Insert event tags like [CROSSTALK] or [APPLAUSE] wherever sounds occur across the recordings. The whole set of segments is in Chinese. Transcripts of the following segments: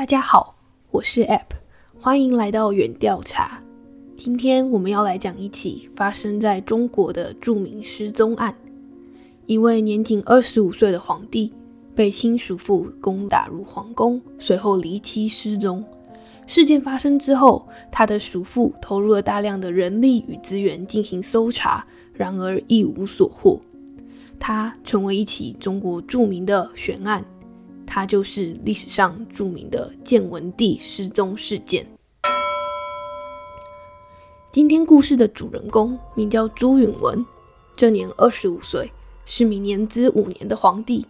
大家好，我是 App，欢迎来到远调查。今天我们要来讲一起发生在中国的著名失踪案。一位年仅二十五岁的皇帝被亲属父攻打入皇宫，随后离奇失踪。事件发生之后，他的叔父投入了大量的人力与资源进行搜查，然而一无所获。他成为一起中国著名的悬案。它就是历史上著名的建文帝失踪事件。今天故事的主人公名叫朱允文，这年二十五岁，是名年资五年的皇帝。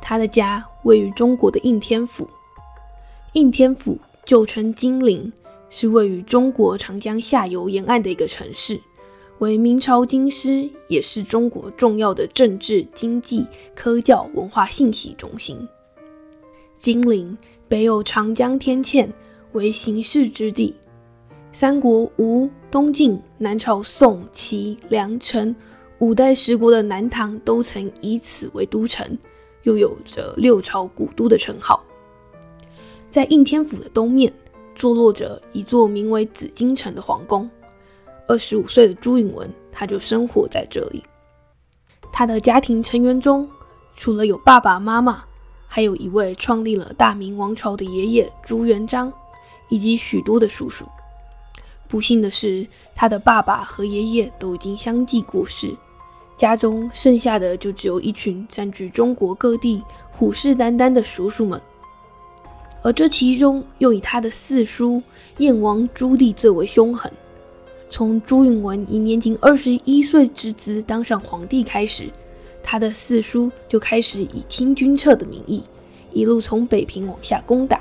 他的家位于中国的应天府，应天府旧称金陵，是位于中国长江下游沿岸的一个城市。为明朝京师，也是中国重要的政治、经济、科教、文化信息中心。金陵北有长江天堑，为形势之地。三国吴、东晋、南朝宋、齐、梁、陈五代十国的南唐都曾以此为都城，又有着六朝古都的称号。在应天府的东面，坐落着一座名为紫禁城的皇宫。二十五岁的朱允文，他就生活在这里。他的家庭成员中，除了有爸爸妈妈。还有一位创立了大明王朝的爷爷朱元璋，以及许多的叔叔。不幸的是，他的爸爸和爷爷都已经相继过世，家中剩下的就只有一群占据中国各地、虎视眈眈的叔叔们。而这其中，又以他的四叔燕王朱棣最为凶狠。从朱允文以年仅二十一岁之姿当上皇帝开始。他的四叔就开始以清君侧的名义，一路从北平往下攻打，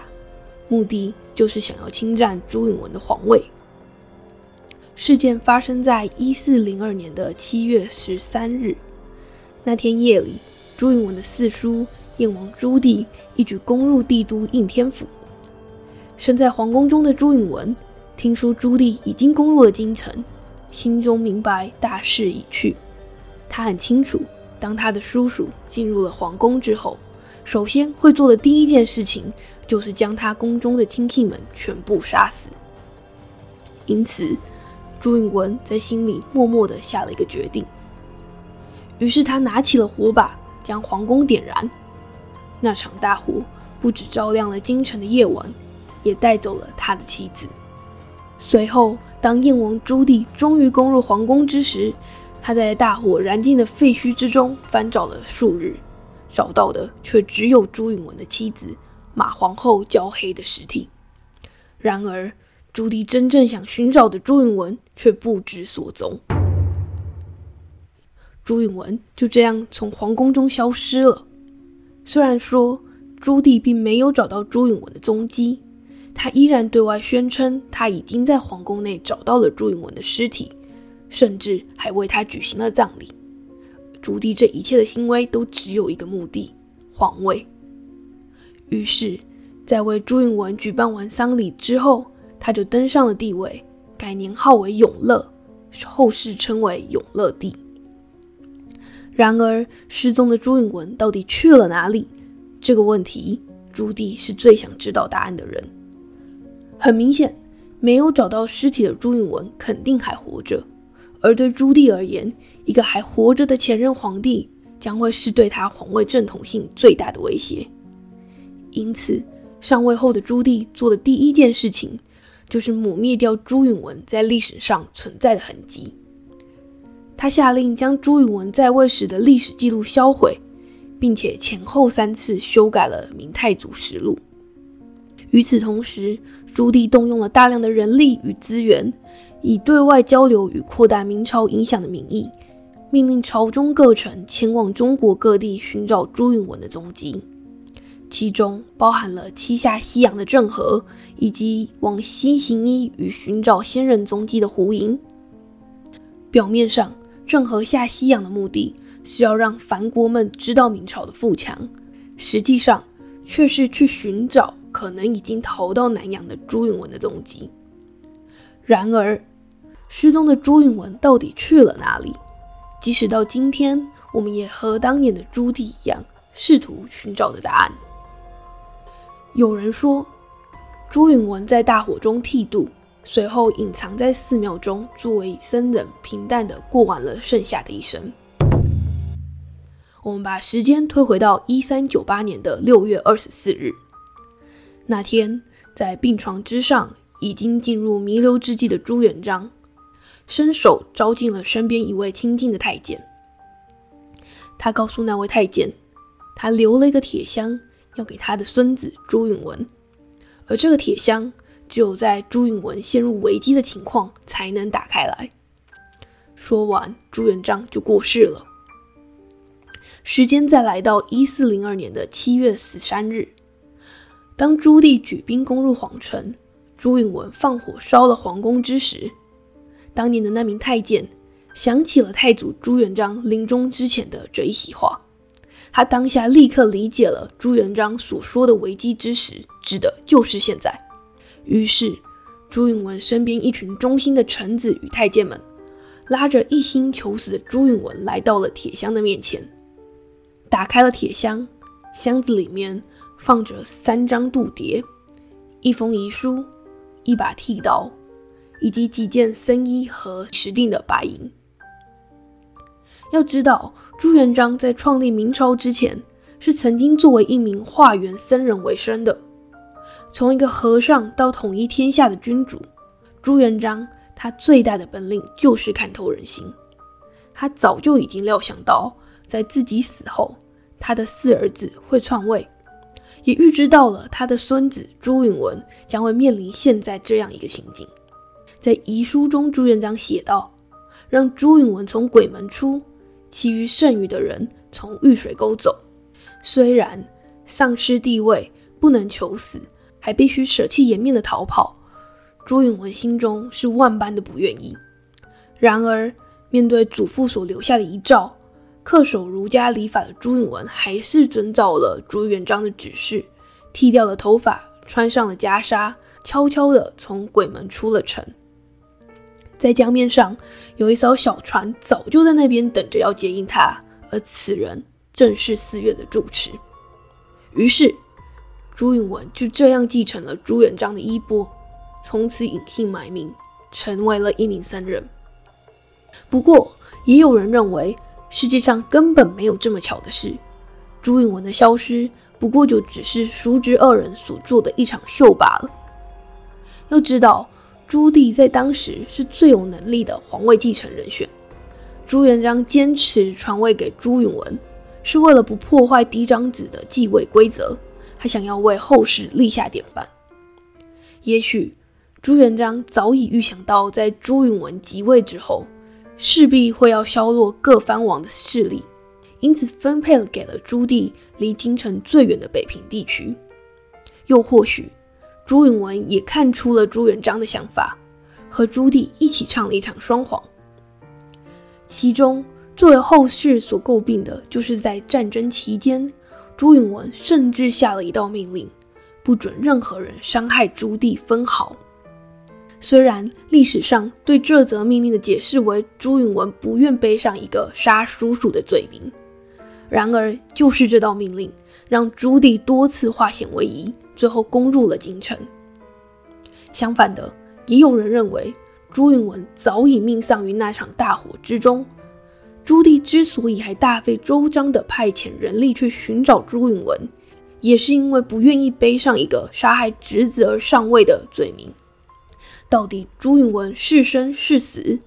目的就是想要侵占朱允文的皇位。事件发生在一四零二年的七月十三日，那天夜里，朱允文的四叔燕王朱棣一举攻入帝都应天府。身在皇宫中的朱允文，听说朱棣已经攻入了京城，心中明白大势已去。他很清楚。当他的叔叔进入了皇宫之后，首先会做的第一件事情就是将他宫中的亲信们全部杀死。因此，朱允文在心里默默地下了一个决定。于是他拿起了火把，将皇宫点燃。那场大火不止照亮了京城的夜晚，也带走了他的妻子。随后，当燕王朱棣终于攻入皇宫之时，他在大火燃尽的废墟之中翻找了数日，找到的却只有朱允文的妻子马皇后焦黑的尸体。然而，朱棣真正想寻找的朱允文却不知所踪。朱允文就这样从皇宫中消失了。虽然说朱棣并没有找到朱允文的踪迹，他依然对外宣称他已经在皇宫内找到了朱允文的尸体。甚至还为他举行了葬礼。朱棣这一切的行为都只有一个目的：皇位。于是，在为朱允文举办完丧礼之后，他就登上了帝位，改年号为永乐，后世称为永乐帝。然而，失踪的朱允文到底去了哪里？这个问题，朱棣是最想知道答案的人。很明显，没有找到尸体的朱允文肯定还活着。而对朱棣而言，一个还活着的前任皇帝将会是对他皇位正统性最大的威胁。因此，上位后的朱棣做的第一件事情，就是抹灭掉朱允文在历史上存在的痕迹。他下令将朱允文在位时的历史记录销毁，并且前后三次修改了《明太祖实录》。与此同时，朱棣动用了大量的人力与资源。以对外交流与扩大明朝影响的名义，命令朝中各臣前往中国各地寻找朱允文的踪迹，其中包含了七下西洋的郑和，以及往西行医与寻找先人踪迹的胡寅。表面上，郑和下西洋的目的是要让藩国们知道明朝的富强，实际上却是去寻找可能已经逃到南洋的朱允文的踪迹。然而，失踪的朱允文到底去了哪里？即使到今天，我们也和当年的朱棣一样，试图寻找的答案。有人说，朱允文在大火中剃度，随后隐藏在寺庙中，作为僧人，平淡的过完了剩下的一生。我们把时间推回到一三九八年的六月二十四日，那天，在病床之上，已经进入弥留之际的朱元璋，伸手招进了身边一位亲近的太监。他告诉那位太监，他留了一个铁箱，要给他的孙子朱允文。而这个铁箱只有在朱允文陷入危机的情况才能打开来。说完，朱元璋就过世了。时间再来到一四零二年的七月十三日，当朱棣举兵攻入皇城，朱允文放火烧了皇宫之时，当年的那名太监想起了太祖朱元璋临终之前的这一席话。他当下立刻理解了朱元璋所说的危机之时，指的就是现在。于是，朱允文身边一群忠心的臣子与太监们，拉着一心求死的朱允文来到了铁箱的面前，打开了铁箱，箱子里面放着三张度牒、一封遗书、一把剃刀，以及几件僧衣和持定的白银。要知道。朱元璋在创立明朝之前，是曾经作为一名化缘僧人为生的。从一个和尚到统一天下的君主，朱元璋他最大的本领就是看透人心。他早就已经料想到，在自己死后，他的四儿子会篡位，也预知到了他的孙子朱允文将会面临现在这样一个情景。在遗书中，朱元璋写道：“让朱允文从鬼门出。”其余剩余的人从玉水沟走，虽然丧失地位不能求死，还必须舍弃颜面的逃跑。朱允文心中是万般的不愿意。然而，面对祖父所留下的遗诏，恪守儒家礼法的朱允文还是遵照了朱元璋的指示，剃掉了头发，穿上了袈裟，悄悄地从鬼门出了城。在江面上有一艘小船，早就在那边等着要接应他，而此人正是寺院的住持。于是，朱允文就这样继承了朱元璋的衣钵，从此隐姓埋名，成为了一名僧人。不过，也有人认为世界上根本没有这么巧的事，朱允文的消失不过就只是叔侄二人所做的一场秀罢了。要知道。朱棣在当时是最有能力的皇位继承人选。朱元璋坚持传位给朱允文，是为了不破坏嫡长子的继位规则，还想要为后世立下典范。也许朱元璋早已预想到，在朱允文即位之后，势必会要削弱各藩王的势力，因此分配了给了朱棣离京城最远的北平地区。又或许。朱允文也看出了朱元璋的想法，和朱棣一起唱了一场双簧。其中作为后世所诟病的，就是在战争期间，朱允文甚至下了一道命令，不准任何人伤害朱棣分毫。虽然历史上对这则命令的解释为朱允文不愿背上一个杀叔叔的罪名，然而就是这道命令，让朱棣多次化险为夷。最后攻入了京城。相反的，也有人认为朱允文早已命丧于那场大火之中。朱棣之所以还大费周章地派遣人力去寻找朱允文，也是因为不愿意背上一个杀害侄子而上位的罪名。到底朱允文是生是死？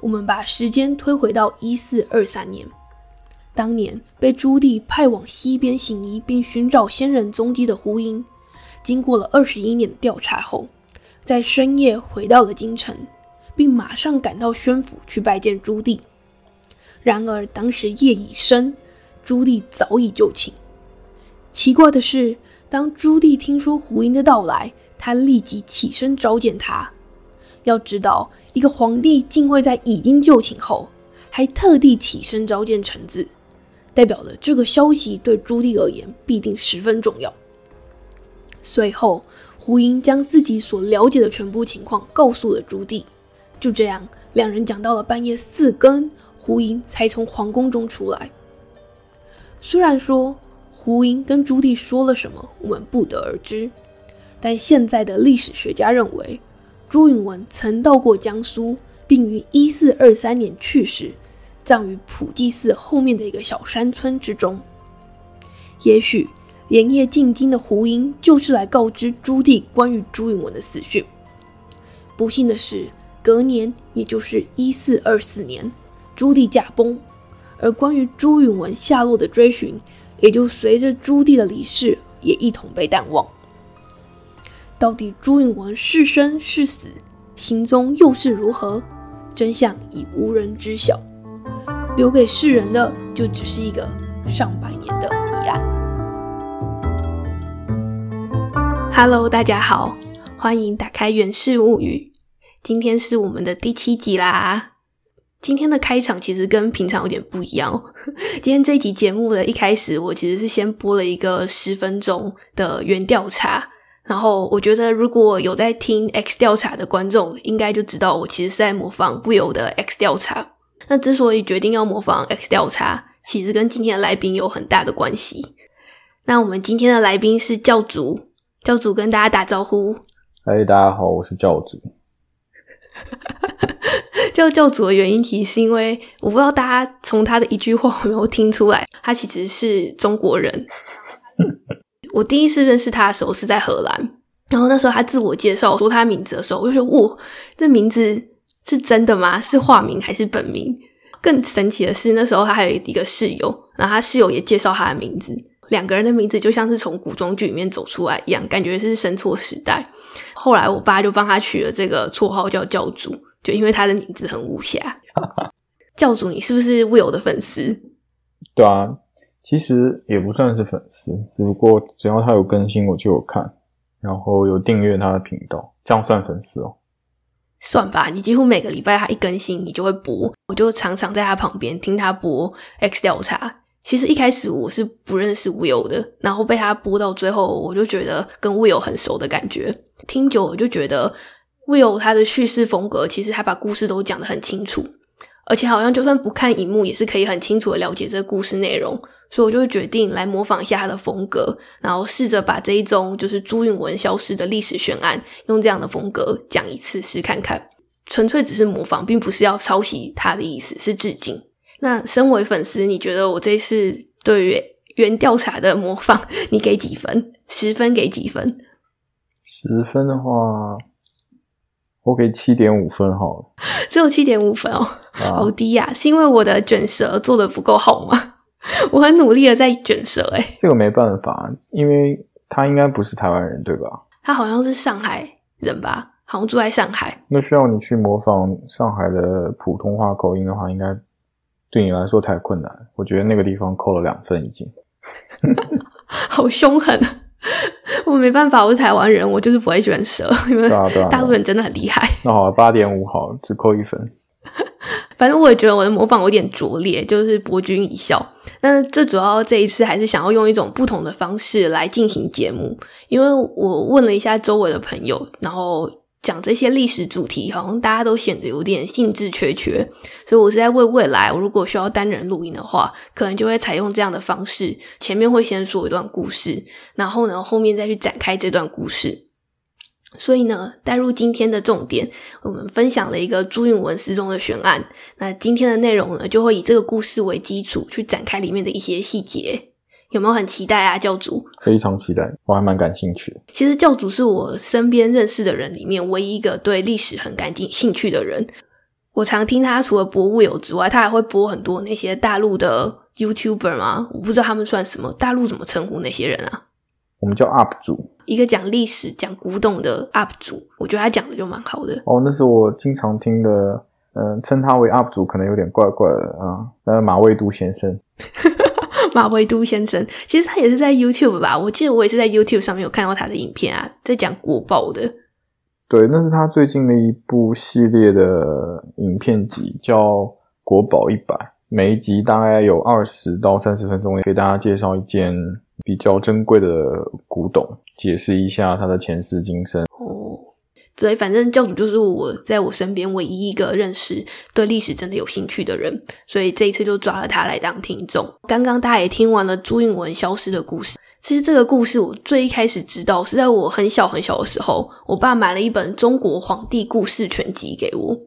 我们把时间推回到一四二三年。当年被朱棣派往西边行医并寻找先人踪迹的胡英，经过了二十一年的调查后，在深夜回到了京城，并马上赶到宣府去拜见朱棣。然而当时夜已深，朱棣早已就寝。奇怪的是，当朱棣听说胡英的到来，他立即起身召见他。要知道，一个皇帝竟会在已经就寝后，还特地起身召见臣子。代表了这个消息对朱棣而言必定十分重要。随后，胡英将自己所了解的全部情况告诉了朱棣。就这样，两人讲到了半夜四更，胡英才从皇宫中出来。虽然说胡英跟朱棣说了什么，我们不得而知，但现在的历史学家认为，朱允文曾到过江苏，并于一四二三年去世，葬于普济寺后面的一个小山村之中。也许连夜进京的胡英就是来告知朱棣关于朱允文的死讯。不幸的是，隔年，也就是一四二四年，朱棣驾崩，而关于朱允文下落的追寻，也就随着朱棣的离世也一同被淡忘。到底朱允文是生是死，行踪又是如何？真相已无人知晓，留给世人的就只是一个上百年的疑案。Hello，大家好，欢迎打开《源氏物语》，今天是我们的第七集啦。今天的开场其实跟平常有点不一样。[LAUGHS] 今天这一集节目的一开始，我其实是先播了一个十分钟的原调查。然后我觉得，如果有在听 X 调查的观众，应该就知道我其实是在模仿 Will 的 X 调查。那之所以决定要模仿 X 调查，其实跟今天的来宾有很大的关系。那我们今天的来宾是教主，教主跟大家打招呼。嗨，大家好，我是教主。[LAUGHS] 叫教主的原因，其实是因为我不知道大家从他的一句话有没有听出来，他其实是中国人。[LAUGHS] 我第一次认识他的时候是在荷兰，然后那时候他自我介绍说他名字的时候，我就说哇，这名字是真的吗？是化名还是本名？更神奇的是，那时候他还有一个室友，然后他室友也介绍他的名字，两个人的名字就像是从古装剧里面走出来一样，感觉是生错时代。后来我爸就帮他取了这个绰号叫教主，就因为他的名字很武侠。[LAUGHS] 教主，你是不是 Will 的粉丝？对啊。其实也不算是粉丝，只不过只要他有更新，我就有看，然后有订阅他的频道，这样算粉丝哦。算吧，你几乎每个礼拜他一更新，你就会播，我就常常在他旁边听他播 X 调查。其实一开始我是不认识 Will 的，然后被他播到最后，我就觉得跟 Will 很熟的感觉。听久我就觉得 Will 他的叙事风格，其实他把故事都讲得很清楚，而且好像就算不看荧幕，也是可以很清楚的了解这个故事内容。所以我就决定来模仿一下他的风格，然后试着把这一宗就是朱允文消失的历史悬案，用这样的风格讲一次试看看。纯粹只是模仿，并不是要抄袭他的意思，是致敬。那身为粉丝，你觉得我这次对于原调查的模仿，你给几分？十分给几分？十分的话，我给七点五分好了。只有七点五分哦，好低呀！是因为我的卷舌做的不够好吗？[LAUGHS] 我很努力的在卷舌，哎，这个没办法，因为他应该不是台湾人，对吧？他好像是上海人吧，好像住在上海。那需要你去模仿上海的普通话口音的话，应该对你来说太困难。我觉得那个地方扣了两分已经，[LAUGHS] 好凶狠！我没办法，我是台湾人，我就是不会卷舌，因为大陆人真的很厉害。那好，八点五好，只扣一分。反正我也觉得我的模仿有点拙劣，就是博君一笑。但最主要这一次还是想要用一种不同的方式来进行节目，因为我问了一下周围的朋友，然后讲这些历史主题，好像大家都显得有点兴致缺缺，所以我是在为未来，我如果需要单人录音的话，可能就会采用这样的方式，前面会先说一段故事，然后呢后面再去展开这段故事。所以呢，带入今天的重点，我们分享了一个朱允文失踪的悬案。那今天的内容呢，就会以这个故事为基础去展开里面的一些细节。有没有很期待啊，教主？非常期待，我还蛮感兴趣。其实教主是我身边认识的人里面唯一一个对历史很感兴趣的人。我常听他除了播物友之外，他还会播很多那些大陆的 YouTuber 吗？我不知道他们算什么，大陆怎么称呼那些人啊？我们叫 UP 主。一个讲历史、讲古董的 UP 主，我觉得他讲的就蛮好的。哦，那是我经常听的，嗯，称他为 UP 主可能有点怪怪的啊。呃，马未都先生，[LAUGHS] 马未都先生，其实他也是在 YouTube 吧？我记得我也是在 YouTube 上面有看到他的影片啊，在讲国宝的。对，那是他最近的一部系列的影片集，叫《国宝一百》，每一集大概有二十到三十分钟，给大家介绍一件。比较珍贵的古董，解释一下它的前世今生。哦，对，反正教主就是我在我身边唯一一个认识对历史真的有兴趣的人，所以这一次就抓了他来当听众。刚刚大家也听完了朱允文消失的故事，其实这个故事我最一开始知道是在我很小很小的时候，我爸买了一本《中国皇帝故事全集》给我，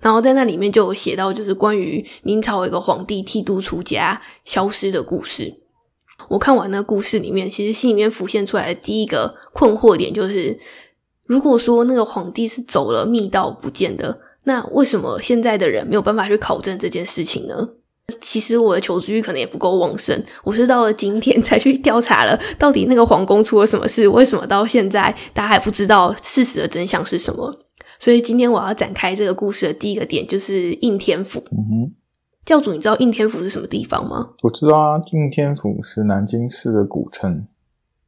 然后在那里面就有写到，就是关于明朝一个皇帝剃度出家消失的故事。我看完那故事里面，其实心里面浮现出来的第一个困惑点就是，如果说那个皇帝是走了密道不见的，那为什么现在的人没有办法去考证这件事情呢？其实我的求知欲可能也不够旺盛，我是到了今天才去调查了，到底那个皇宫出了什么事？为什么到现在大家还不知道事实的真相是什么？所以今天我要展开这个故事的第一个点就是应天府。嗯哼，教主，你知道应天府是什么地方吗？我知道啊，应天府是南京市的古称，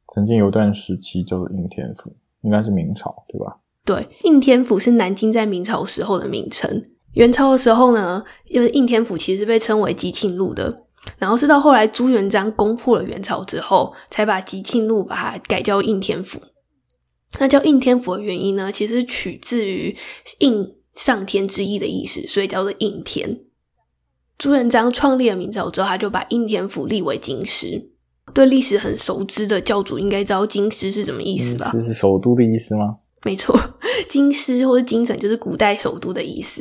曾经有段时期叫做应天府，应该是明朝对吧？对，应天府是南京在明朝时候的名称。元朝的时候呢，因为应天府其实被称为吉庆路的，然后是到后来朱元璋攻破了元朝之后，才把吉庆路把它改叫应天府。那叫应天府的原因呢，其实取自于应上天之意的意思，所以叫做应天。朱元璋创立了明朝之后，他就把应天府立为京师。对历史很熟知的教主应该知道京师是什么意思吧？这是首都的意思吗？没错，[LAUGHS] 京师或者京城就是古代首都的意思。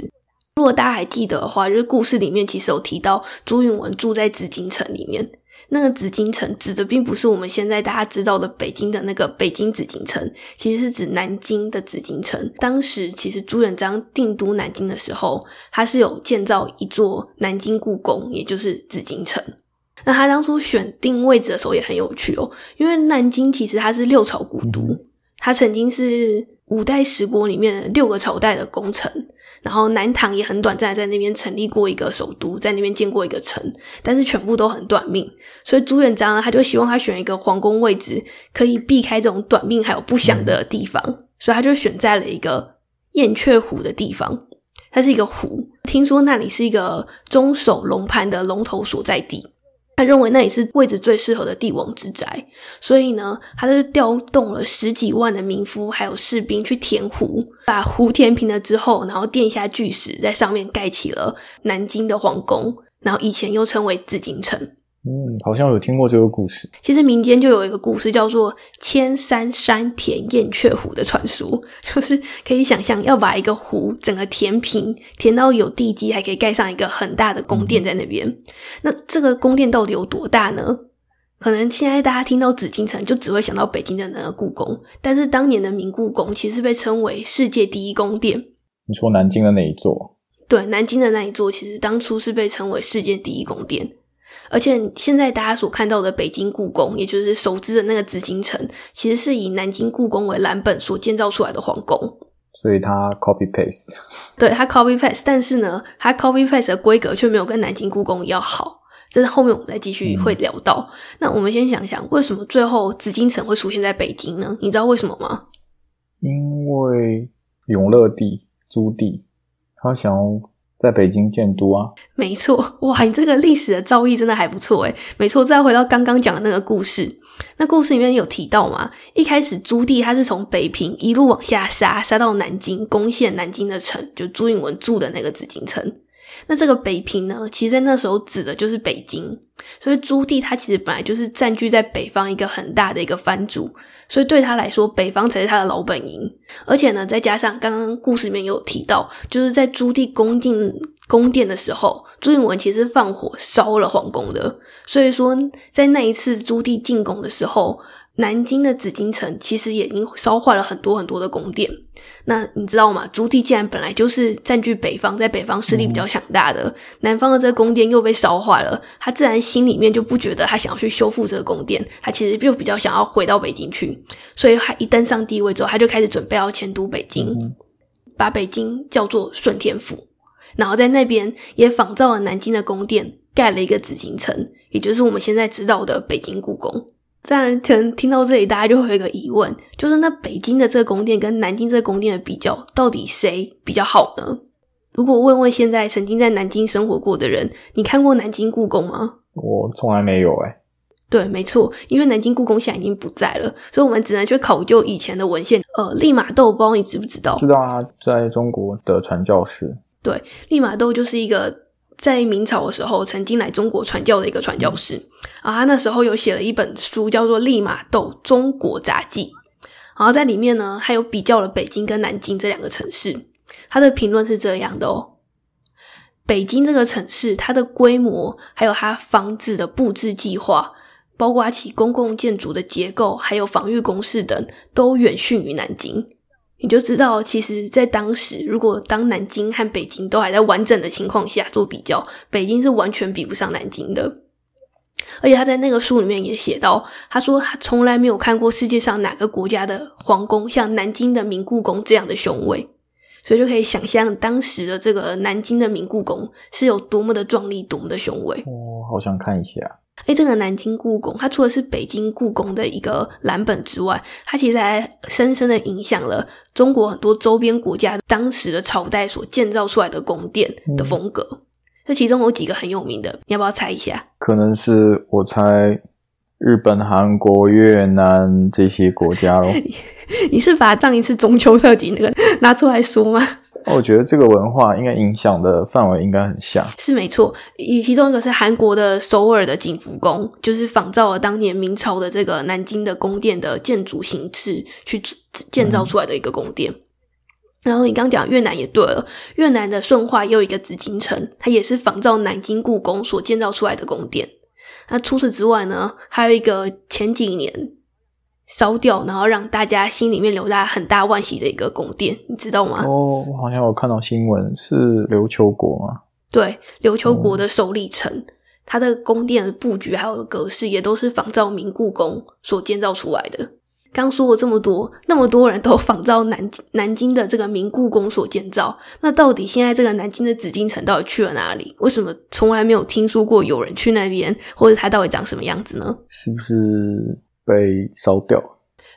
如果大家还记得的话，就是故事里面其实有提到朱允文住在紫禁城里面。那个紫禁城指的并不是我们现在大家知道的北京的那个北京紫禁城，其实是指南京的紫禁城。当时其实朱元璋定都南京的时候，他是有建造一座南京故宫，也就是紫禁城。那他当初选定位置的时候也很有趣哦，因为南京其实它是六朝古都，它曾经是五代十国里面六个朝代的功臣。然后南唐也很短暂在那边成立过一个首都，在那边建过一个城，但是全部都很短命。所以朱元璋呢，他就希望他选一个皇宫位置，可以避开这种短命还有不祥的地方，所以他就选在了一个燕雀湖的地方。它是一个湖，听说那里是一个中守龙盘的龙头所在地。他认为那里是位置最适合的帝王之宅，所以呢，他就调动了十几万的民夫还有士兵去填湖，把湖填平了之后，然后垫下巨石，在上面盖起了南京的皇宫，然后以前又称为紫禁城。嗯，好像有听过这个故事。其实民间就有一个故事，叫做“千山山填燕雀湖”的传说，[LAUGHS] 就是可以想象要把一个湖整个填平，填到有地基，还可以盖上一个很大的宫殿在那边。那这个宫殿到底有多大呢？可能现在大家听到紫禁城，就只会想到北京的那个故宫，但是当年的明故宫其实被称为世界第一宫殿。你说南京的那一座？对，南京的那一座，其实当初是被称为世界第一宫殿。而且现在大家所看到的北京故宫，也就是熟知的那个紫禁城，其实是以南京故宫为蓝本所建造出来的皇宫。所以它 copy paste，[LAUGHS] 对它 copy paste，但是呢，它 copy paste 的规格却没有跟南京故宫要好。这是后面我们再继续会聊到。那我们先想想，为什么最后紫禁城会出现在北京呢？你知道为什么吗？因为永乐帝朱棣他想要。在北京建都啊，没错，[LAUGHS] 哇，你这个历史的造诣真的还不错诶没错，再回到刚刚讲的那个故事，那故事里面有提到嘛，一开始朱棣他是从北平一路往下杀，杀到南京，攻陷南京的城，就朱允文住的那个紫禁城。那这个北平呢，其实在那时候指的就是北京，所以朱棣他其实本来就是占据在北方一个很大的一个藩主，所以对他来说，北方才是他的老本营。而且呢，再加上刚刚故事里面有提到，就是在朱棣攻进宫殿的时候，朱允文其实放火烧了皇宫的。所以说，在那一次朱棣进宫的时候。南京的紫禁城其实已经烧坏了很多很多的宫殿。那你知道吗？朱棣既然本来就是占据北方，在北方势力比较强大的，南方的这个宫殿又被烧坏了，他自然心里面就不觉得他想要去修复这个宫殿，他其实就比较想要回到北京去。所以他一登上帝位之后，他就开始准备要迁都北京，把北京叫做顺天府，然后在那边也仿造了南京的宫殿，盖了一个紫禁城，也就是我们现在知道的北京故宫。当然，可能听到这里，大家就会有一个疑问，就是那北京的这个宫殿跟南京这个宫殿的比较，到底谁比较好呢？如果问问现在曾经在南京生活过的人，你看过南京故宫吗？我从来没有哎。对，没错，因为南京故宫现在已经不在了，所以我们只能去考究以前的文献。呃，利玛窦，不知道你知不知道？知道啊，在中国的传教士。对，利玛窦就是一个。在明朝的时候曾经来中国传教的一个传教士啊，他那时候有写了一本书，叫做《利玛窦中国杂记》，然后在里面呢，他有比较了北京跟南京这两个城市。他的评论是这样的哦：北京这个城市，它的规模，还有它房子的布置计划，包括其公共建筑的结构，还有防御工事等，都远逊于南京。你就知道，其实，在当时，如果当南京和北京都还在完整的情况下做比较，北京是完全比不上南京的。而且他在那个书里面也写到，他说他从来没有看过世界上哪个国家的皇宫像南京的明故宫这样的雄伟，所以就可以想象当时的这个南京的明故宫是有多么的壮丽，多么的雄伟。我好想看一下。哎，这个南京故宫，它除了是北京故宫的一个蓝本之外，它其实还深深的影响了中国很多周边国家当时的朝代所建造出来的宫殿的风格。这其中有几个很有名的，你要不要猜一下？可能是我猜日本、韩国、越南这些国家咯。[LAUGHS] 你是把上一次中秋特辑那个 [LAUGHS] 拿出来说吗？我觉得这个文化应该影响的范围应该很像，是没错。以其中一个是韩国的首尔的景福宫，就是仿照了当年明朝的这个南京的宫殿的建筑形式去建造出来的一个宫殿。然后你刚讲越南也对了，越南的顺化也有一个紫禁城，它也是仿照南京故宫所建造出来的宫殿。那除此之外呢，还有一个前几年。烧掉，然后让大家心里面留下很大惋惜的一个宫殿，你知道吗？哦，我好像有看到新闻，是琉球国吗？对，琉球国的首里城，它的宫殿的布局还有格式也都是仿照明故宫所建造出来的。刚说了这么多，那么多人都仿照南南京的这个明故宫所建造，那到底现在这个南京的紫禁城到底去了哪里？为什么从来没有听说过有人去那边，或者它到底长什么样子呢？是不是？被烧掉，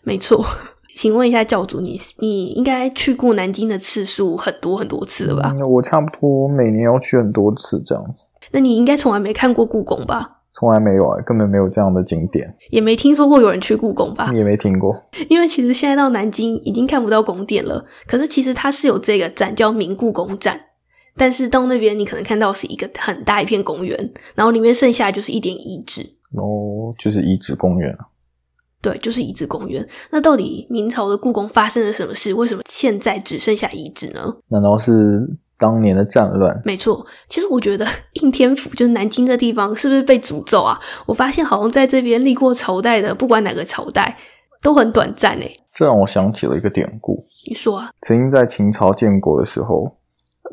没错。[LAUGHS] 请问一下教主，你你应该去过南京的次数很多很多次了吧？我差不多每年要去很多次这样子。那你应该从来没看过故宫吧？从来没有啊，根本没有这样的景点，也没听说过有人去故宫吧？也没听过。[LAUGHS] 因为其实现在到南京已经看不到宫殿了，可是其实它是有这个展叫明故宫展，但是到那边你可能看到是一个很大一片公园，然后里面剩下就是一点遗址。哦，就是遗址公园啊。对，就是遗址公园。那到底明朝的故宫发生了什么事？为什么现在只剩下遗址呢？难道是当年的战乱？没错。其实我觉得 [LAUGHS] 应天府就是南京这地方，是不是被诅咒啊？我发现好像在这边立过朝代的，不管哪个朝代都很短暂诶。这让我想起了一个典故。你说啊？曾经在秦朝建国的时候，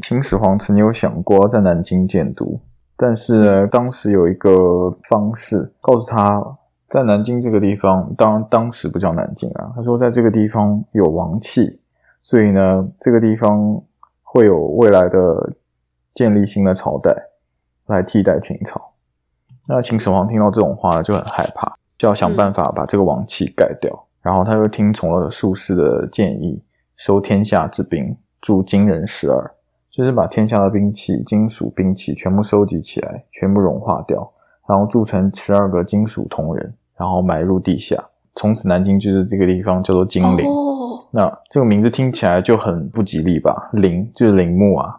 秦始皇曾经有想过要在南京建都，但是呢，当时有一个方式告诉他。在南京这个地方，当然当时不叫南京啊。他说，在这个地方有王气，所以呢，这个地方会有未来的建立新的朝代来替代秦朝。那秦始皇听到这种话就很害怕，就要想办法把这个王气改掉。然后他又听从了术士的建议，收天下之兵，铸金人十二，就是把天下的兵器、金属兵器全部收集起来，全部融化掉，然后铸成十二个金属铜人。然后埋入地下，从此南京就是这个地方叫做金陵。哦那这个名字听起来就很不吉利吧？陵就是陵墓啊，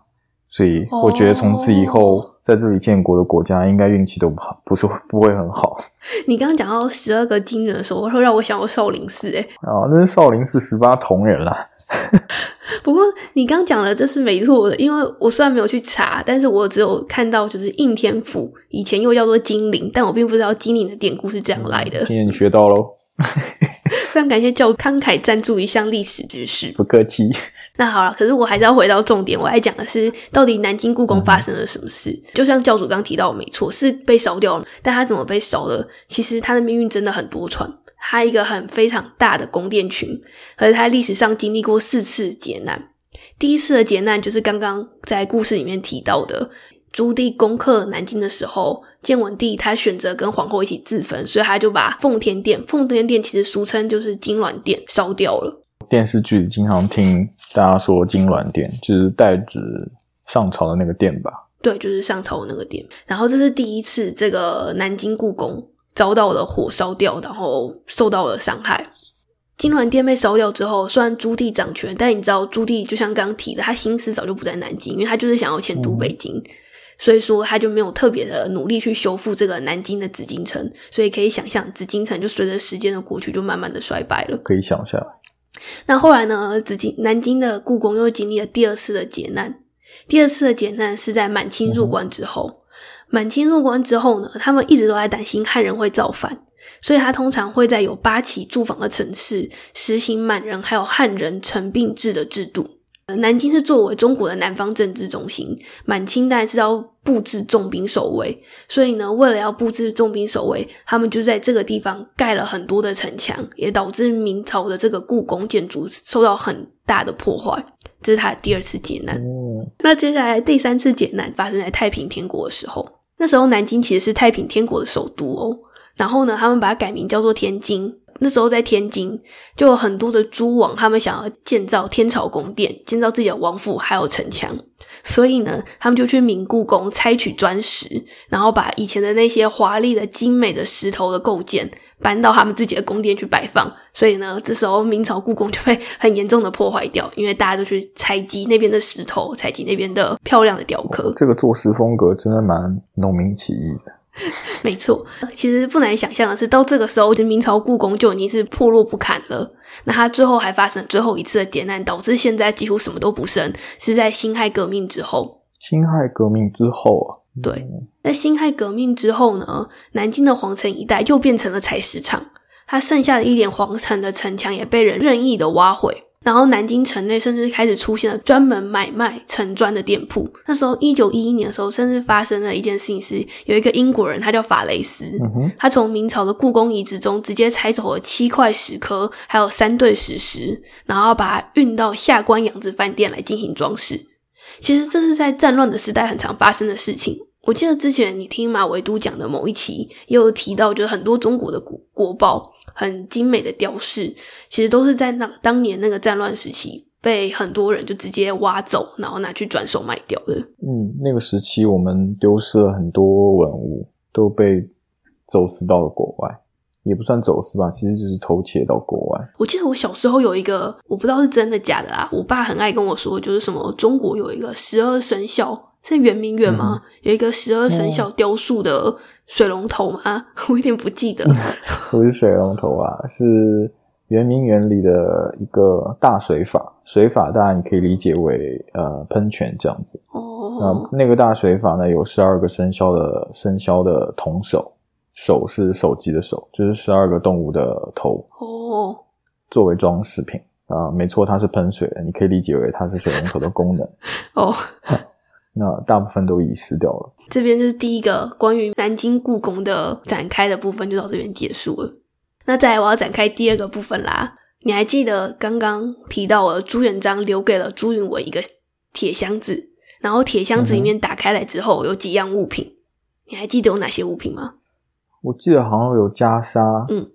所以我觉得从此以后在这里建国的国家应该运气都不好，不是 [LAUGHS] 不会很好。你刚刚讲到十二个金人的时候，会让我想到少林寺，哎，哦，那是少林寺十八铜人啦。[LAUGHS] 不过你刚讲的这是没错的，因为我虽然没有去查，但是我只有看到就是应天府以前又叫做金陵，但我并不知道金陵的典故是这样来的。今天你学到喽，[LAUGHS] 非常感谢教慷慨赞助一项历史知识，[LAUGHS] 不客气。那好了，可是我还是要回到重点，我来讲的是到底南京故宫发生了什么事。就像教主刚提到，没错，是被烧掉了，但他怎么被烧的？其实他的命运真的很多舛。它一个很非常大的宫殿群，而它历史上经历过四次劫难。第一次的劫难就是刚刚在故事里面提到的，朱棣攻克南京的时候，建文帝他选择跟皇后一起自焚，所以他就把奉天殿，奉天殿其实俗称就是金銮殿，烧掉了。电视剧里经常听大家说金銮殿，就是代指上朝的那个殿吧？对，就是上朝的那个殿。然后这是第一次这个南京故宫。遭到了火烧掉，然后受到了伤害。金銮殿被烧掉之后，虽然朱棣掌权，但你知道朱棣就像刚刚提的，他心思早就不在南京，因为他就是想要迁都北京。所以说他就没有特别的努力去修复这个南京的紫禁城，所以可以想象紫禁城就随着时间的过去就慢慢的衰败了。可以想象。那后来呢，紫禁南京的故宫又经历了第二次的劫难，第二次的劫难是在满清入关之后。满清入关之后呢，他们一直都在担心汉人会造反，所以他通常会在有八旗驻防的城市实行满人还有汉人承并制的制度。南京是作为中国的南方政治中心，满清当然是要布置重兵守卫，所以呢，为了要布置重兵守卫，他们就在这个地方盖了很多的城墙，也导致明朝的这个故宫建筑受到很大的破坏。这是他的第二次劫难。那接下来第三次劫难发生在太平天国的时候。那时候南京其实是太平天国的首都哦，然后呢，他们把它改名叫做天津。那时候在天津就有很多的诸王，他们想要建造天朝宫殿，建造自己的王府还有城墙，所以呢，他们就去明故宫拆取砖石，然后把以前的那些华丽的精美的石头的构件。搬到他们自己的宫殿去摆放，所以呢，这时候明朝故宫就被很严重的破坏掉，因为大家都去采集那边的石头，采集那边的漂亮的雕刻。这个做事风格真的蛮农民起义的。[LAUGHS] 没错，其实不难想象的是，到这个时候，明朝故宫就已经是破落不堪了。那它最后还发生最后一次的劫难，导致现在几乎什么都不剩，是在辛亥革命之后。辛亥革命之后啊。对，在辛亥革命之后呢，南京的皇城一带又变成了采石场，它剩下的一点皇城的城墙也被人任意的挖毁，然后南京城内甚至开始出现了专门买卖城砖的店铺。那时候，一九一一年的时候，甚至发生了一件事情，是有一个英国人，他叫法雷斯，他从明朝的故宫遗址中直接拆走了七块石刻，还有三对石狮，然后把它运到下关洋子饭店来进行装饰。其实这是在战乱的时代很常发生的事情。我记得之前你听马维都讲的某一期，也有提到，就是很多中国的国国宝很精美的雕饰，其实都是在那当年那个战乱时期被很多人就直接挖走，然后拿去转手卖掉的。嗯，那个时期我们丢失了很多文物，都被走私到了国外。也不算走私吧，其实就是偷窃到国外。我记得我小时候有一个，我不知道是真的假的啦。我爸很爱跟我说，就是什么中国有一个十二生肖，是圆明园吗？有一个十二生肖雕塑的水龙头吗？[LAUGHS] 我有点不记得。[LAUGHS] 不是水龙头啊，是圆明园里的一个大水法。水法当然你可以理解为呃喷泉这样子。哦。那那个大水法呢，有十二个生肖的生肖的铜手。手是手机的手，就是十二个动物的头哦，作为装饰品啊，没错，它是喷水的，你可以理解为它是水龙头的功能 [LAUGHS] 哦。[LAUGHS] 那大部分都遗失掉了。这边就是第一个关于南京故宫的展开的部分，就到这边结束了。那再来，我要展开第二个部分啦。你还记得刚刚提到了朱元璋留给了朱允炆一个铁箱子，然后铁箱子里面打开来之后有几样物品，你还记得有哪些物品吗？我记得好像有袈裟，嗯，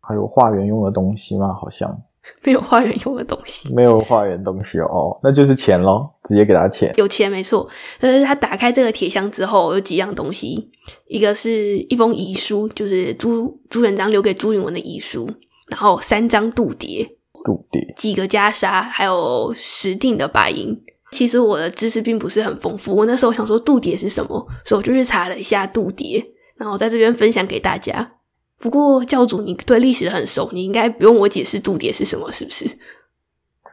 还有化缘用的东西吗？好像 [LAUGHS] 没有化缘用的东西，没有化缘东西哦，那就是钱咯，直接给他钱。有钱没错，但是他打开这个铁箱之后，有几样东西，一个是一封遗书，就是朱朱元璋留给朱允文的遗书，然后三张度牒，度牒，几个袈裟，还有十锭的白银。其实我的知识并不是很丰富，我那时候想说度牒是什么，所以我就去查了一下度牒。那我在这边分享给大家。不过教主，你对历史很熟，你应该不用我解释度牒是什么，是不是？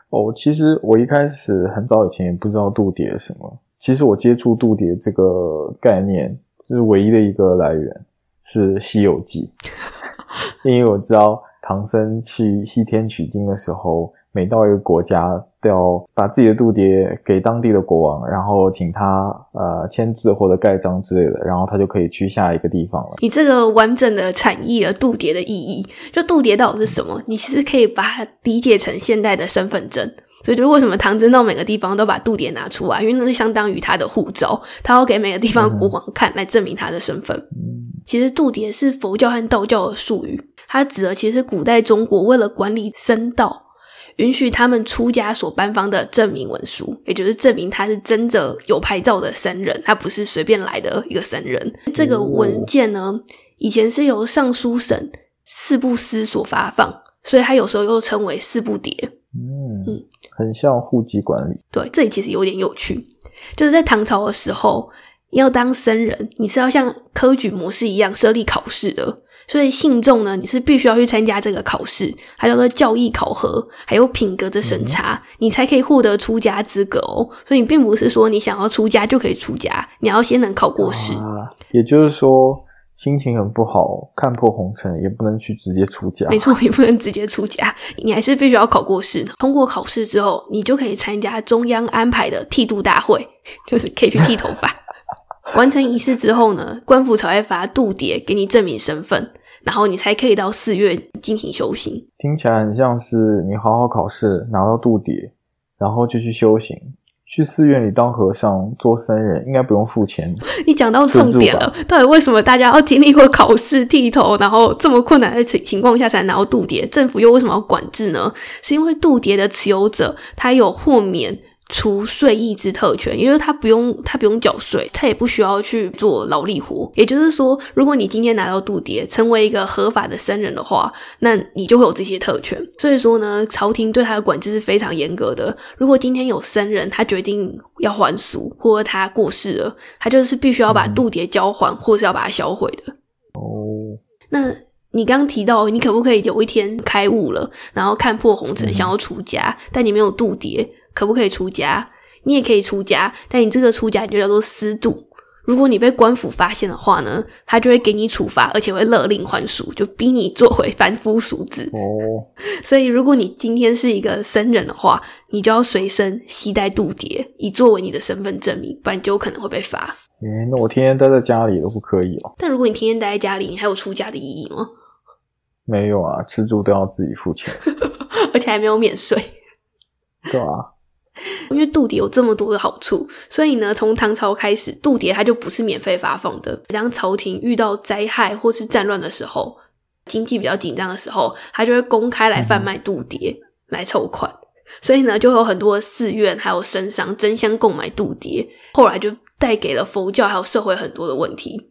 哦，其实我一开始很早以前也不知道度牒是什么。其实我接触度牒这个概念，就是唯一的一个来源是《西游记》，[LAUGHS] 因为我知道唐僧去西天取经的时候。每到一个国家，都要把自己的度牒给当地的国王，然后请他呃签字或者盖章之类的，然后他就可以去下一个地方了。你这个完整的产业的度牒的意义，就度牒到底是什么？你其实可以把它理解成现代的身份证。所以，就为什么唐僧到每个地方都把度牒拿出来，因为那是相当于他的护照，他要给每个地方国王看，来证明他的身份。其实，度牒是佛教和道教的术语，它指的其实是古代中国为了管理僧道。允许他们出家所颁发的证明文书，也就是证明他是真的有牌照的僧人，他不是随便来的一个僧人。这个文件呢，以前是由尚书省四部司所发放，所以它有时候又称为四部牒。嗯嗯，很像户籍管理。对，这里其实有点有趣，就是在唐朝的时候。要当僧人，你是要像科举模式一样设立考试的。所以信众呢，你是必须要去参加这个考试，它叫做教义考核，还有品格的审查，你才可以获得出家资格哦。所以你并不是说你想要出家就可以出家，你要先能考过试。啊，也就是说，心情很不好，看破红尘，也不能去直接出家。没错，也不能直接出家，你还是必须要考过试。通过考试之后，你就可以参加中央安排的剃度大会，[LAUGHS] 就是可以去剃头发。[LAUGHS] 完成仪式之后呢，官府才会发度牒给你证明身份，然后你才可以到寺院进行修行。听起来很像是你好好考试拿到度牒，然后就去修行，去寺院里当和尚做僧人，应该不用付钱。[LAUGHS] 你讲到重点了，到底为什么大家要经历过考试剃头，然后这么困难的情情况下才拿到度牒？政府又为什么要管制呢？是因为度牒的持有者他有豁免。除税役之特权，也就是他不用他不用缴税，他也不需要去做劳力活。也就是说，如果你今天拿到度牒，成为一个合法的僧人的话，那你就会有这些特权。所以说呢，朝廷对他的管制是非常严格的。如果今天有僧人他决定要还俗，或者他过世了，他就是必须要把度牒交还，或是要把它销毁的。哦，那你刚提到你可不可以有一天开悟了，然后看破红尘，想要出家，但你没有度牒？可不可以出家？你也可以出家，但你这个出家就叫做私度。如果你被官府发现的话呢，他就会给你处罚，而且会勒令还俗，就逼你做回凡夫俗子。哦，[LAUGHS] 所以如果你今天是一个僧人的话，你就要随身携带度牒，以作为你的身份证明，不然就有可能会被罚。诶，那我天天待在家里都不可以哦。但如果你天天待在家里，你还有出家的意义吗？没有啊，吃住都要自己付钱，[LAUGHS] 而且还没有免税。对啊。[LAUGHS] 因为度牒有这么多的好处，所以呢，从唐朝开始，度牒它就不是免费发放的。当朝廷遇到灾害或是战乱的时候，经济比较紧张的时候，它就会公开来贩卖度牒来筹款。所以呢，就有很多寺院还有僧商争相购买度牒，后来就带给了佛教还有社会很多的问题。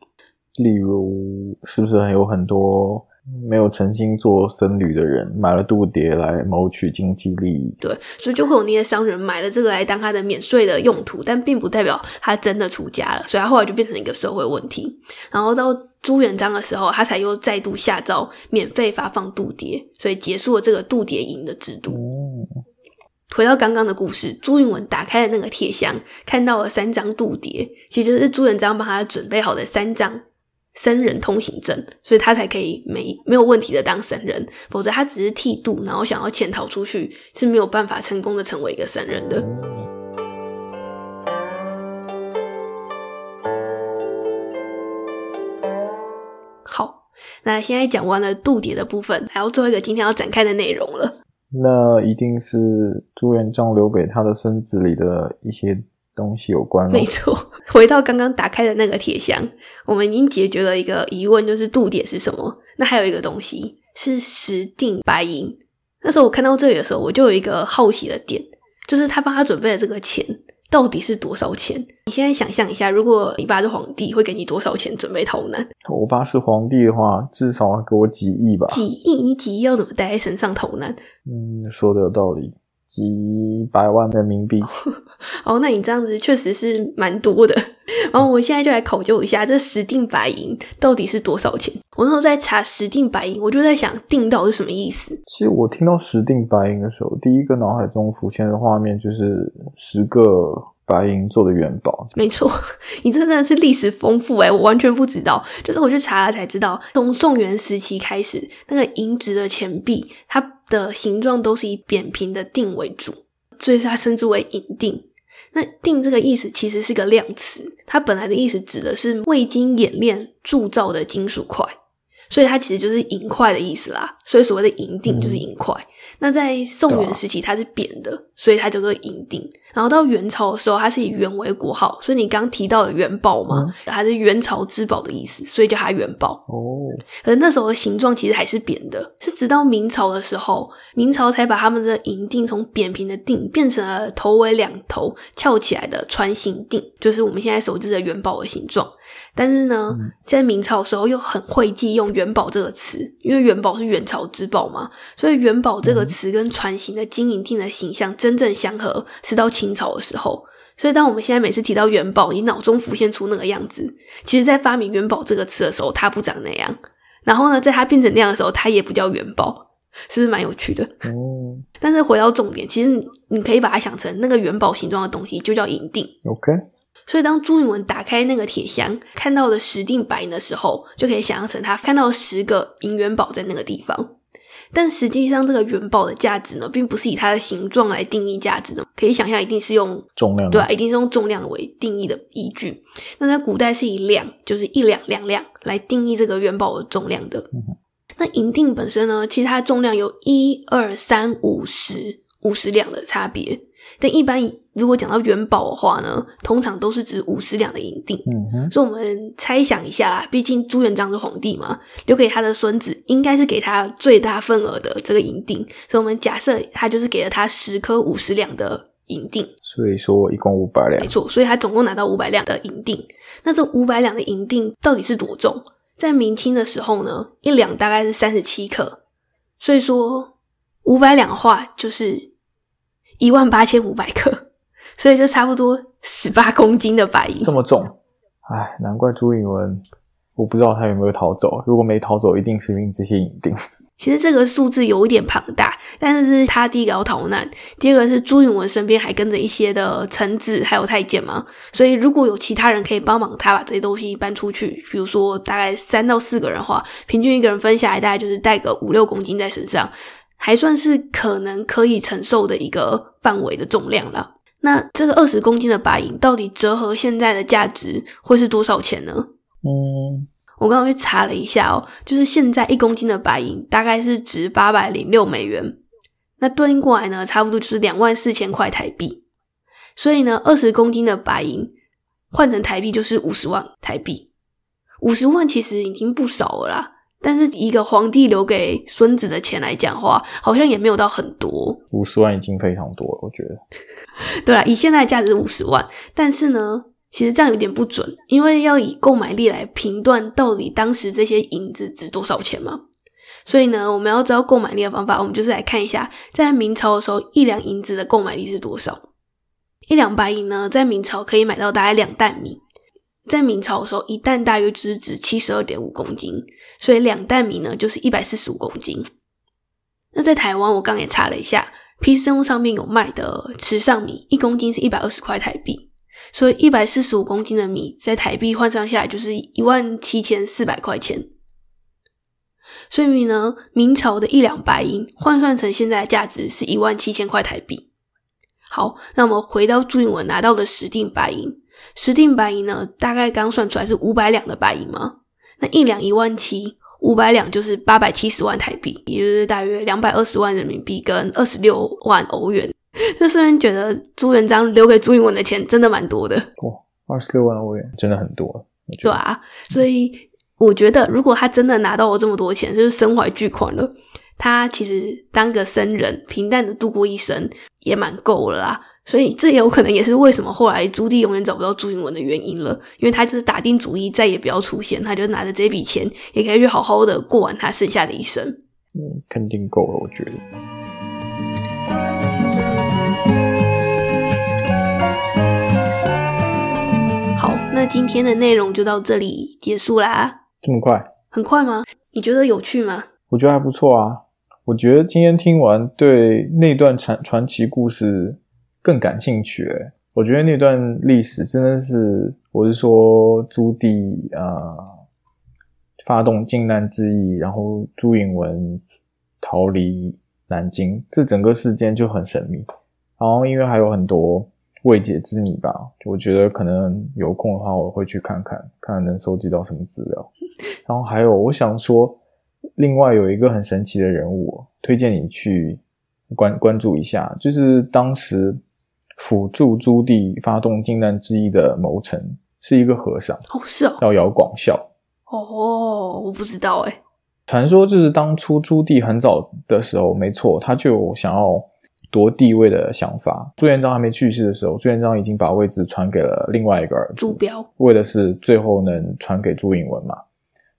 例如，是不是还有很多？没有诚心做僧侣的人买了度牒来谋取经济利益，对，所以就会有那些商人买了这个来当他的免税的用途，但并不代表他真的出家了，所以他后来就变成一个社会问题。然后到朱元璋的时候，他才又再度下诏免费发放度牒，所以结束了这个度牒营的制度。回到刚刚的故事，朱允文打开了那个铁箱，看到了三张度牒，其实是朱元璋帮他准备好的三张。僧人通行证，所以他才可以没没有问题的当僧人，否则他只是剃度，然后想要潜逃出去，是没有办法成功的成为一个僧人的。好，那现在讲完了度牒的部分，还要做一个今天要展开的内容了。那一定是朱元璋留给他的孙子里的一些。东西有关没错。[LAUGHS] 回到刚刚打开的那个铁箱，我们已经解决了一个疑问，就是度点是什么？那还有一个东西是十锭白银。那时候我看到这里的时候，我就有一个好奇的点，就是他帮他准备的这个钱到底是多少钱？你现在想象一下，如果你爸是皇帝，会给你多少钱准备逃难？我爸是皇帝的话，至少给我几亿吧。几亿？你几亿要怎么带在身上逃难？嗯，说的有道理。几百万人民币 [LAUGHS] 哦，那你这样子确实是蛮多的。然后我现在就来考究一下，这十锭白银到底是多少钱？我那时候在查十锭白银，我就在想，锭到是什么意思？其实我听到十锭白银的时候，第一个脑海中浮现的画面就是十个。白银做的元宝，没错，[LAUGHS] 你这真的是历史丰富哎，我完全不知道，就是我去查了才知道，从宋元时期开始，那个银质的钱币，它的形状都是以扁平的锭为主，所以它称之为银锭。那锭这个意思其实是个量词，它本来的意思指的是未经演练铸造的金属块，所以它其实就是银块的意思啦。所以所谓的银锭就是银块。那在宋元时期，它是扁的，所以它叫做银锭。然后到元朝的时候，它是以元为国号，所以你刚提到的元宝嘛，它是元朝之宝的意思，所以叫它元宝。哦，而那时候的形状其实还是扁的，是直到明朝的时候，明朝才把他们的银锭从扁平的锭变成了头尾两头翘起来的穿形锭，就是我们现在熟知的元宝的形状。但是呢，在明朝的时候又很会忌用元宝这个词，因为元宝是元朝之宝嘛，所以元宝这个词跟船型的金银锭的形象真正相合是到清朝的时候。所以当我们现在每次提到元宝，你脑中浮现出那个样子，其实在发明元宝这个词的时候，它不长那样。然后呢，在它变成那样的时候，它也不叫元宝，是不是蛮有趣的？哦但是回到重点，其实你可以把它想成那个元宝形状的东西，就叫银锭。，OK，所以当朱允文打开那个铁箱，看到的十锭白银的时候，就可以想象成他看到十个银元宝在那个地方。但实际上，这个元宝的价值呢，并不是以它的形状来定义价值的。可以想象，一定是用重量对啊，一定是用重量为定义的依据。那在古代是以两，就是一两两两来定义这个元宝的重量的。嗯那银锭本身呢，其实它的重量有一二三五十五十两的差别。但一般如果讲到元宝的话呢，通常都是指五十两的银锭。嗯哼，所以我们猜想一下啦，毕竟朱元璋是皇帝嘛，留给他的孙子应该是给他最大份额的这个银锭，所以我们假设他就是给了他十颗五十两的银锭，所以说一共五百两没，错，所以他总共拿到五百两的银锭。那这五百两的银锭到底是多重？在明清的时候呢，一两大概是三十七克，所以说五百两的话就是一万八千五百克，所以就差不多十八公斤的白银这。么重，哎，难怪朱允文，我不知道他有没有逃走，如果没逃走，一定是因为这些银锭。[LAUGHS] 其实这个数字有一点庞大，但是是他第一个要逃难，第二个是朱允文身边还跟着一些的臣子还有太监嘛，所以如果有其他人可以帮忙他把这些东西搬出去，比如说大概三到四个人的话，平均一个人分下来大概就是带个五六公斤在身上，还算是可能可以承受的一个范围的重量了。那这个二十公斤的白银到底折合现在的价值会是多少钱呢？嗯，我刚刚去查了一下哦，就是现在一公斤的白银大概是值八百零六美元，那对应过来呢，差不多就是两万四千块台币。所以呢，二十公斤的白银换成台币就是五十万台币。五十万其实已经不少了啦，但是一个皇帝留给孙子的钱来讲的话，好像也没有到很多。五十万已经非常多了，我觉得。对啦，以现在的价值五十万，但是呢，其实这样有点不准，因为要以购买力来评断到底当时这些银子值多少钱嘛。所以呢，我们要知道购买力的方法，我们就是来看一下，在明朝的时候，一两银子的购买力是多少。一两白银呢，在明朝可以买到大概两担米，在明朝的时候，一担大约就是指七十二点五公斤，所以两担米呢就是一百四十五公斤。那在台湾，我刚也查了一下，PC 上面有卖的池上米，一公斤是一百二十块台币，所以一百四十五公斤的米在台币换算下来就是一万七千四百块钱。所以呢，明朝的一两白银换算成现在的价值是一万七千块台币。好，那我们回到朱允文拿到的十锭白银，十锭白银呢，大概刚算出来是五百两的白银吗？那一两一万七，五百两就是八百七十万台币，也就是大约两百二十万人民币跟二十六万欧元。就虽然觉得朱元璋留给朱允炆的钱真的蛮多的，哇，二十六万欧元真的很多。对啊，所以我觉得如果他真的拿到了这么多钱，就是身怀巨款了，他其实当个僧人，平淡的度过一生也蛮够了啦。所以这也有可能也是为什么后来朱棣永远找不到朱允文的原因了，因为他就是打定主意再也不要出现，他就拿着这笔钱也可以去好好的过完他剩下的一生。嗯，肯定够了，我觉得。好，那今天的内容就到这里结束啦。这么快？很快吗？你觉得有趣吗？我觉得还不错啊。我觉得今天听完，对那段传传奇故事更感兴趣。诶，我觉得那段历史真的是，我是说朱棣啊、呃发动靖难之役，然后朱允文逃离南京，这整个事件就很神秘。然后因为还有很多未解之谜吧，我觉得可能有空的话我会去看看，看能收集到什么资料。然后还有，我想说，另外有一个很神奇的人物，推荐你去关关注一下，就是当时辅助朱棣发动靖难之役的谋臣，是一个和尚，哦，是哦，叫姚广孝。哦，我不知道哎。传说就是当初朱棣很早的时候，没错，他就有想要夺帝位的想法。朱元璋还没去世的时候，朱元璋已经把位置传给了另外一个儿子朱，标，为的是最后能传给朱允文嘛。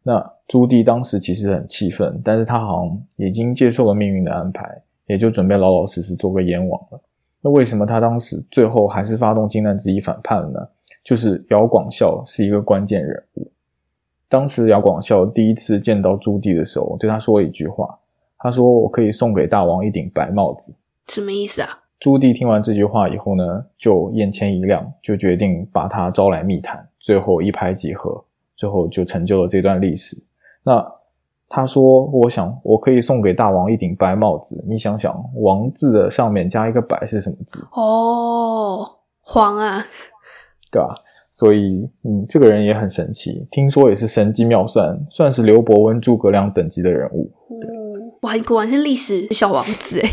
那朱棣当时其实很气愤，但是他好像已经接受了命运的安排，也就准备老老实实做个燕王了。那为什么他当时最后还是发动靖难之役反叛了呢？就是姚广孝是一个关键人物。当时姚广孝第一次见到朱棣的时候，对他说了一句话，他说：“我可以送给大王一顶白帽子。”什么意思啊？朱棣听完这句话以后呢，就眼前一亮，就决定把他招来密谈，最后一拍即合，最后就成就了这段历史。那他说：“我想我可以送给大王一顶白帽子。”你想想，“王”字的上面加一个“白”是什么字？哦，黄啊，对吧？所以，嗯，这个人也很神奇，听说也是神机妙算，算是刘伯温、诸葛亮等级的人物。哦，哇，果然是历史小王子哎。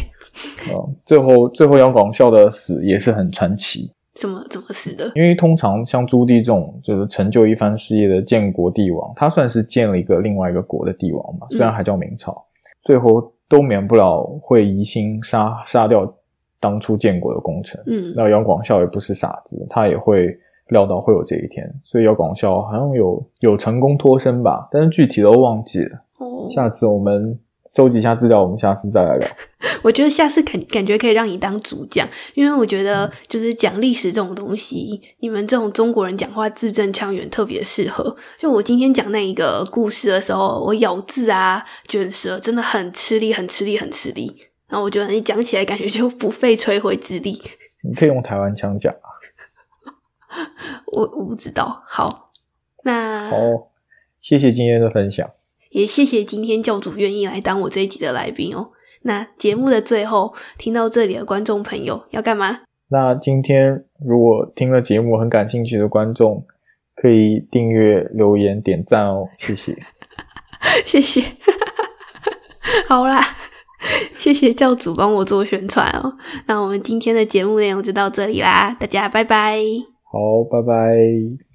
嗯，最后，最后杨广孝的死也是很传奇。怎么怎么死的？因为通常像朱棣这种就是成就一番事业的建国帝王，他算是建了一个另外一个国的帝王嘛，虽然还叫明朝，最后都免不了会疑心杀杀掉当初建国的功臣。嗯，那杨广孝也不是傻子，他也会料到会有这一天，所以杨广孝好像有有成功脱身吧，但是具体都忘记了。哦，下次我们。收集一下资料，我们下次再来聊。[LAUGHS] 我觉得下次感感觉可以让你当主讲，因为我觉得就是讲历史这种东西，你们这种中国人讲话字正腔圆，特别适合。就我今天讲那一个故事的时候，我咬字啊、卷舌真的很吃力，很吃力，很吃力。然后我觉得你讲起来感觉就不费吹灰之力。你可以用台湾腔讲啊。[LAUGHS] 我我不知道。好，那好，谢谢今天的分享。也谢谢今天教主愿意来当我这一集的来宾哦。那节目的最后，听到这里的观众朋友要干嘛？那今天如果听了节目很感兴趣的观众，可以订阅、留言、点赞哦，谢谢，[LAUGHS] 谢谢。[LAUGHS] 好啦，谢谢教主帮我做宣传哦。那我们今天的节目内容就到这里啦，大家拜拜。好，拜拜。